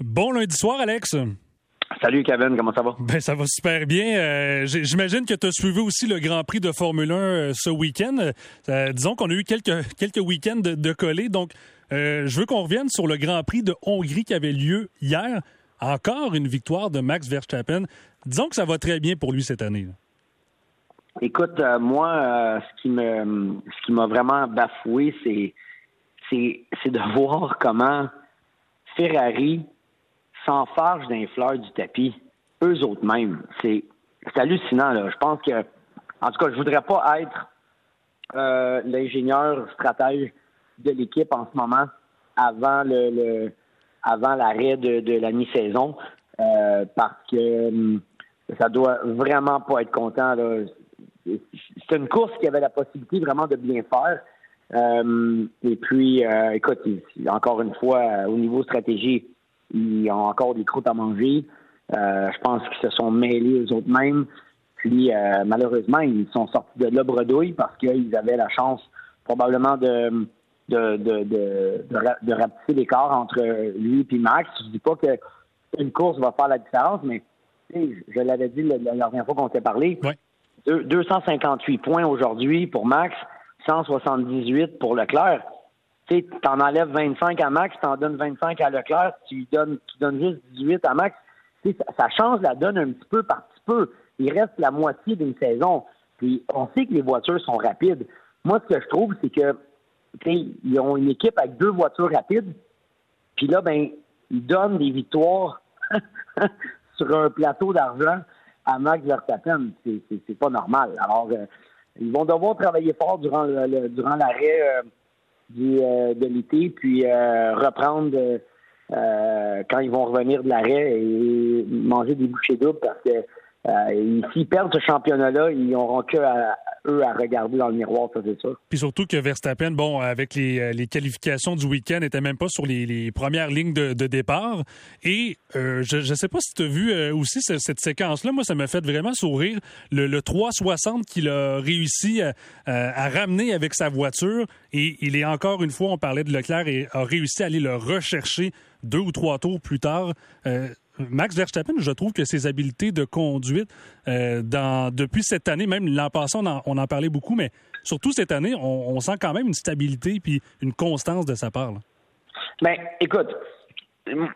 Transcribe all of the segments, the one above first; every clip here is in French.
Bon lundi soir, Alex. Salut Kevin, comment ça va? Ben ça va super bien. Euh, j'imagine que tu as suivi aussi le Grand Prix de Formule 1 euh, ce week-end. Euh, disons qu'on a eu quelques, quelques week-ends de, de collés. Donc, je veux qu'on revienne sur le Grand Prix de Hongrie qui avait lieu hier. Encore une victoire de Max Verstappen. Disons que ça va très bien pour lui cette année. Écoute, moi, ce qui me ce qui m'a vraiment bafoué, c'est c'est de voir comment Ferrari s'enfarge d'un fleur du tapis, eux autres mêmes. C'est hallucinant, là. Je pense que, en tout cas, je voudrais pas être euh, l'ingénieur stratège de l'équipe en ce moment avant le, avant l'arrêt de, la mi-saison euh, parce que hum, ça doit vraiment pas être content. C'est une course qui avait la possibilité vraiment de bien faire. Euh, et puis, écoute, encore une fois, au niveau stratégie, ils ont encore des croûtes à manger. je pense qu'ils se sont mêlés aux autres mêmes. Puis, malheureusement, ils sont sortis de là bredouille parce qu'ils avaient la chance probablement de de, de, de, de, rapetisser l'écart entre lui et Max. Je dis pas que une course va faire la différence, mais je l'avais dit la, dernière fois qu'on s'est parlé. 258 points aujourd'hui pour Max. 178 pour Leclerc. Tu en enlèves 25 à Max, tu en donnes 25 à Leclerc, tu donnes, tu donnes juste 18 à Max. Ça, ça, change la donne un petit peu par petit peu. Il reste la moitié d'une saison. Puis on sait que les voitures sont rapides. Moi, ce que je trouve, c'est que ils ont une équipe avec deux voitures rapides. Puis là, ben, ils donnent des victoires sur un plateau d'argent à Max Verstappen. C'est pas normal. Alors, euh, ils vont devoir travailler fort durant le, durant l'arrêt euh, du euh, de l'été, puis euh, reprendre quand ils vont revenir de l'arrêt et manger des bouchées doubles parce que s'ils perdent ce championnat-là, ils n'auront que à, eux à regarder dans le miroir, ça c'est sûr. Puis surtout que Verstappen, bon, avec les, euh, les qualifications du week-end, n'était même pas sur les, les premières lignes de, départ. Et euh, je ne sais pas si tu as vu euh, aussi cette, séquence-là. Moi, ça m'a fait vraiment sourire. Le, le 360 qu'il a réussi à, à, ramener avec sa voiture. Et il est encore une fois, on parlait de Leclerc, et a réussi à aller le rechercher deux ou trois tours plus tard. Max Verstappen, je trouve que ses habiletés de conduite euh, depuis cette année, même l'an passé, on en, parlait beaucoup, mais surtout cette année, on, sent quand même une stabilité puis une constance de sa part. Ben, écoute,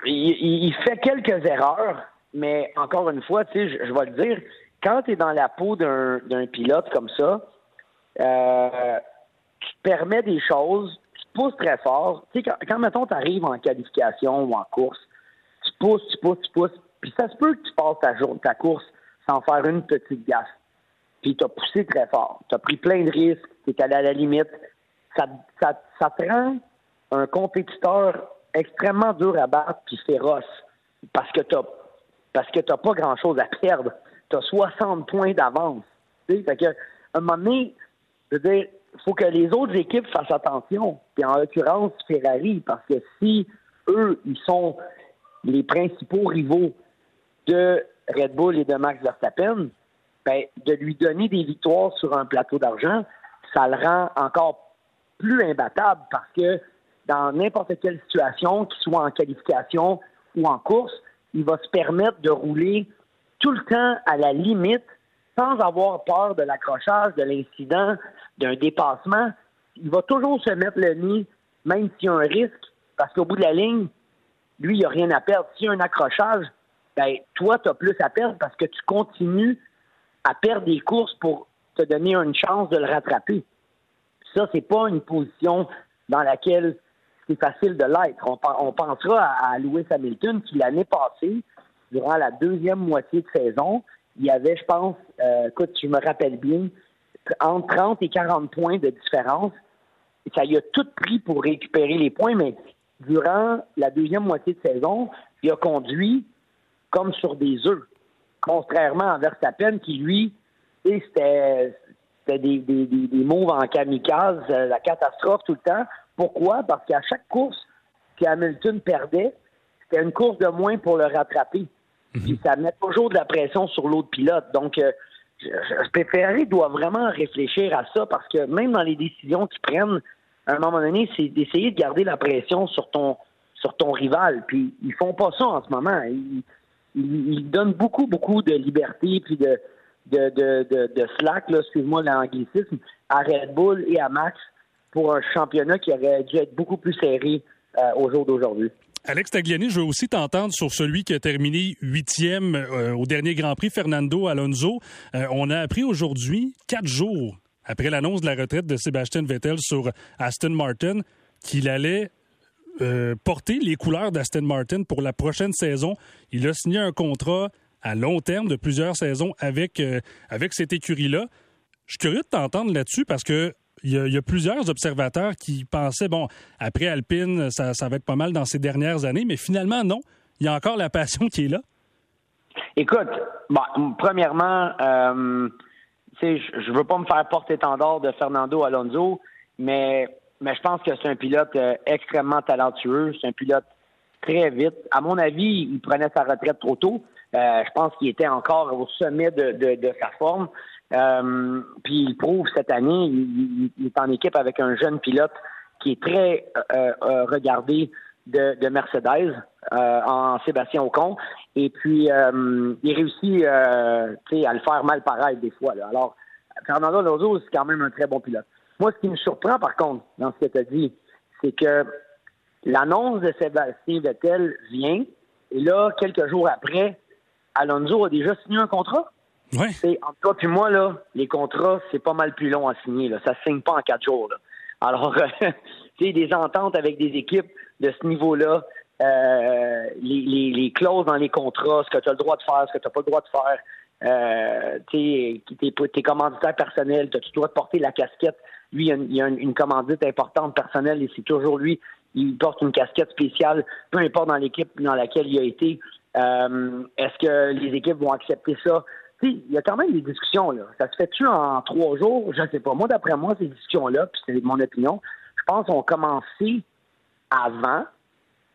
il, fait quelques erreurs, mais encore une fois, tu je, vais le dire, quand tu es dans la peau d'un pilote comme ça, euh, tu te permets des choses, tu pousses très fort. Quand, quand mettons, tu arrives en qualification ou en course, pousses, tu pousses, tu pousses. Puis ça se peut que tu passes ta, ta course sans faire une petite gaffe. Puis tu as poussé très fort. Tu as pris plein de risques. Tu es allé à la limite. Ça, ça, ça te rend un compétiteur extrêmement dur à battre puis féroce parce que tu parce que tu pas grand-chose à perdre. Tu as 60 points d'avance. Fait que, à un moment donné, je veux dire, faut que les autres équipes fassent attention. Puis en l'occurrence, Ferrari, parce que si eux, ils sont les principaux rivaux de Red Bull et de Max Verstappen, ben, de lui donner des victoires sur un plateau d'argent, ça le rend encore plus imbattable parce que dans n'importe quelle situation, qu'il soit en qualification ou en course, il va se permettre de rouler tout le temps à la limite sans avoir peur de l'accrochage, de l'incident, d'un dépassement. Il va toujours se mettre le nez, même s'il y a un risque, parce qu'au bout de la ligne, lui, il n'y a rien à perdre. S'il y a un accrochage, ben, toi, tu as plus à perdre parce que tu continues à perdre des courses pour te donner une chance de le rattraper. Ça, c'est pas une position dans laquelle c'est facile de l'être. On, pensera à, Lewis Hamilton qui, l'année passée, durant la deuxième moitié de saison, il y avait, je pense, euh, écoute, je me rappelle bien, entre 30 et 40 points de différence. Ça y a tout pris pour récupérer les points, mais durant la deuxième moitié de saison, il a conduit comme sur des œufs, contrairement à Verstappen qui, lui, c'était des, des, des, moves en kamikaze, euh, la catastrophe tout le temps. Pourquoi? Parce qu'à chaque course que Hamilton perdait, c'était une course de moins pour le rattraper. Mhm. ça met toujours de la pression sur l'autre pilote. Donc, euh, Ferrari doit vraiment réfléchir à ça parce que même dans les décisions qu'ils prennent, à un moment donné, c'est d'essayer de garder la pression sur ton sur ton rival. Puis ils font pas ça en ce moment. Ils, ils, donnent beaucoup, beaucoup de liberté puis de, de, de, de, slack, excuse-moi l'anglicisme, à Red Bull et à Max pour un championnat qui aurait dû être beaucoup plus serré euh, au jour d'aujourd'hui. Alex Tagliani, je veux aussi t'entendre sur celui qui a terminé huitième euh, au dernier Grand Prix, Fernando Alonso. Euh, on a appris aujourd'hui, quatre jours après l'annonce de la retraite de Sébastien Vettel sur Aston Martin, qu'il allait euh, porter les couleurs d'Aston Martin pour la prochaine saison. Il a signé un contrat à long terme de plusieurs saisons avec, avec cette écurie-là. Je suis curieux de t'entendre là-dessus parce que il y, a, plusieurs observateurs qui pensaient, bon, après Alpine, ça, va être pas mal dans ces dernières années, mais finalement, non. Il y a encore la passion qui est là. Écoute, bon, premièrement, euh, je ne veux pas me faire porter-étendard de Fernando Alonso, mais, mais je pense que c'est un pilote euh, extrêmement talentueux. C'est un pilote très vite. À mon avis, il prenait sa retraite trop tôt. Euh, je pense qu'il était encore au sommet de sa forme. Euh, puis il prouve cette année, il, est en équipe avec un jeune pilote qui est très regardé de, Mercedes en Sébastien Ocon. Et puis il réussit à le faire mal pareil des fois. Alors, Fernando Alonso, c'est quand même un très bon pilote. Moi, ce qui me surprend par contre dans ce que tu as dit, c'est que l'annonce de Sébastien Vettel vient, et là, quelques jours après, Alonso a déjà signé un contrat. Ouais. Entre toi et moi, là, les contrats, c'est pas mal plus long à signer. Là. Ça ne signe pas en quatre jours. Là. Alors, tu des ententes avec des équipes de ce niveau-là, euh, les, les, clauses dans les contrats, ce que tu as le droit de faire, ce que tu n'as pas le droit de faire, euh, tes, tes commanditaires personnels, tu droit de porter la casquette? Lui, il y a, une, commandite importante personnelle et c'est toujours lui, il porte une casquette spéciale, peu importe dans l'équipe dans laquelle il a été. Euh, est-ce que les équipes vont accepter ça? il y a quand même des discussions, là. Ça se fait-tu en trois jours? Je ne sais pas. Moi, d'après moi, ces discussions-là, puis c'est mon opinion, je pense ont commencé avant.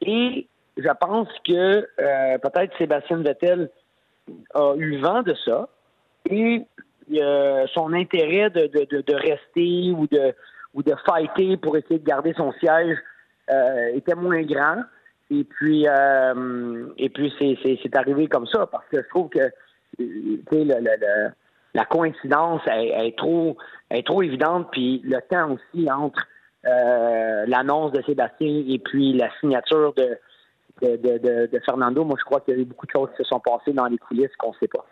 Et je pense que euh, peut-être Sébastien Vettel a eu vent de ça. Et euh, son intérêt de, de, rester ou de ou de fighter pour essayer de garder son siège euh, était moins grand. Et puis, et puis c'est arrivé comme ça parce que je trouve que la coïncidence est, trop, est trop évidente, puis le temps aussi entre euh, l'annonce de Sébastien et puis la signature de, Fernando, moi je crois qu'il y a eu beaucoup de choses qui se sont passées dans les coulisses qu'on ne sait pas.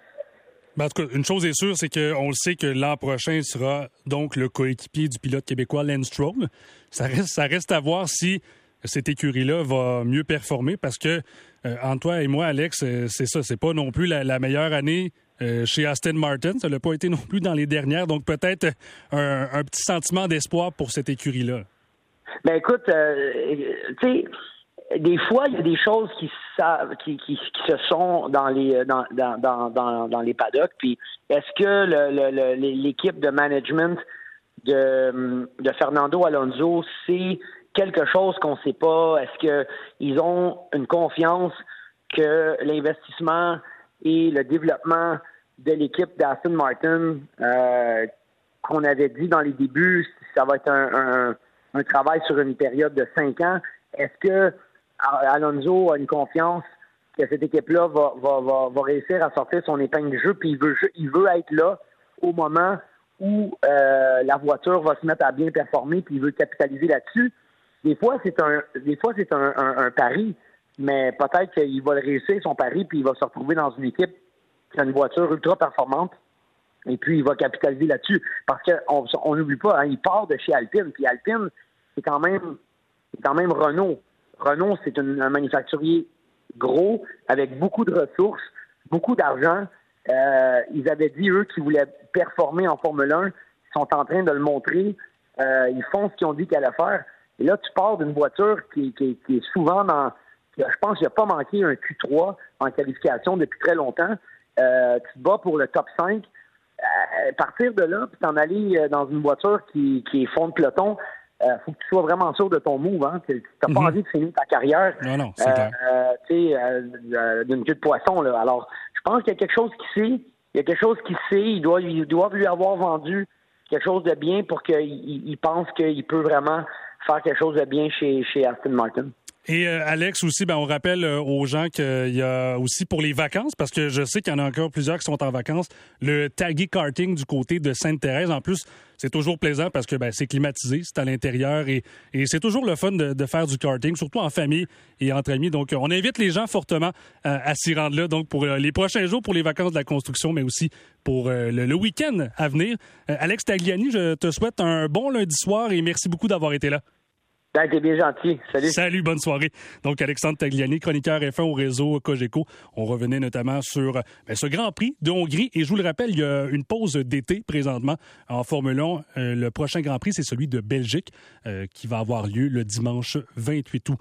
Ben, en tout cas, une chose est sûre, c'est qu'on le sait que l'an prochain sera donc le coéquipier du pilote québécois Lance Stroll. Ça reste, ça reste à voir si cette écurie-là va mieux performer parce que euh, Antoine et moi, Alex, euh, c'est ça, c'est pas non plus la, meilleure année euh, chez Aston Martin. Ça l'a pas été non plus dans les dernières. Donc peut-être un, petit sentiment d'espoir pour cette écurie-là. Ben écoute, tu sais, des fois, il y a des choses qui, se sont dans les dans, les paddocks. Puis est-ce que l'équipe de management de, de Fernando Alonso sait quelque chose qu'on ne sait pas? Est-ce qu'ils ont une confiance que l'investissement et le développement de l'équipe d'Aston Martin, euh, qu'on avait dit dans les débuts, ça va être un, travail sur une période de cinq ans. Est-ce que Alonso a une confiance que cette équipe-là va, va, réussir à sortir son épingle du jeu, puis il veut, il veut être là au moment où euh, la voiture va se mettre à bien performer, puis il veut capitaliser là-dessus? Des fois, c'est un, des fois, c'est un, pari, mais peut-être qu'il va réussir son pari, puis il va se retrouver dans une équipe qui a une voiture ultra performante, et puis il va capitaliser là-dessus. Parce qu'on n'oublie pas, hein, il part de chez Alpine, puis Alpine, c'est quand même, c'est quand même Renault. Renault, c'est un manufacturier gros, avec beaucoup de ressources, beaucoup d'argent. Euh, ils avaient dit, eux, qu'ils voulaient performer en Formule 1. Ils sont en train de le montrer. Euh, ils font ce qu'ils ont dit qu'ils allaient faire. Et là, tu pars d'une voiture qui, est souvent dans. Je pense qu'il n'a pas manqué un Q3 en qualification depuis très longtemps. Euh, tu te bats pour le top 5. Euh, partir de là, puis t'en aller euh, dans une voiture qui, est fond de peloton, il faut que tu sois vraiment sûr de ton move. Hein. Tu n'as pas mhm. envie de finir ta carrière non, non, d'une queue de poisson. Là. Alors, je pense qu'il y a quelque chose qui sait. Il y a quelque chose qui sait. Il doit, il doit lui avoir vendu quelque chose de bien pour qu'il pense qu'il peut vraiment faire quelque chose de bien chez, chez Aston Martin. Et euh, Alex aussi, ben, on rappelle euh, aux gens qu'il y a aussi pour les vacances, parce que je sais qu'il y en a encore plusieurs qui sont en vacances, le taggy karting du côté de Sainte-Thérèse. En plus, c'est toujours plaisant parce que ben, c'est climatisé, c'est à l'intérieur et, c'est toujours le fun de, faire du karting, surtout en famille et entre amis. Donc, on invite les gens fortement à, à s'y rendre là. Donc, pour les prochains jours, pour les vacances de la construction, mais aussi pour le, le week-end à venir. Alex Tagliani, je te souhaite un bon lundi soir et merci beaucoup d'avoir été là. Ben, t'es bien gentil. Salut. Salut, bonne soirée. Donc, Alexandre Tagliani, chroniqueur F1 au réseau Cogeco. On revenait notamment sur ben, ce Grand Prix de Hongrie. Et je vous le rappelle, il y a une pause d'été présentement en Formule 1. Euh, le prochain Grand Prix, c'est celui de Belgique euh, qui va avoir lieu le dimanche 28 août.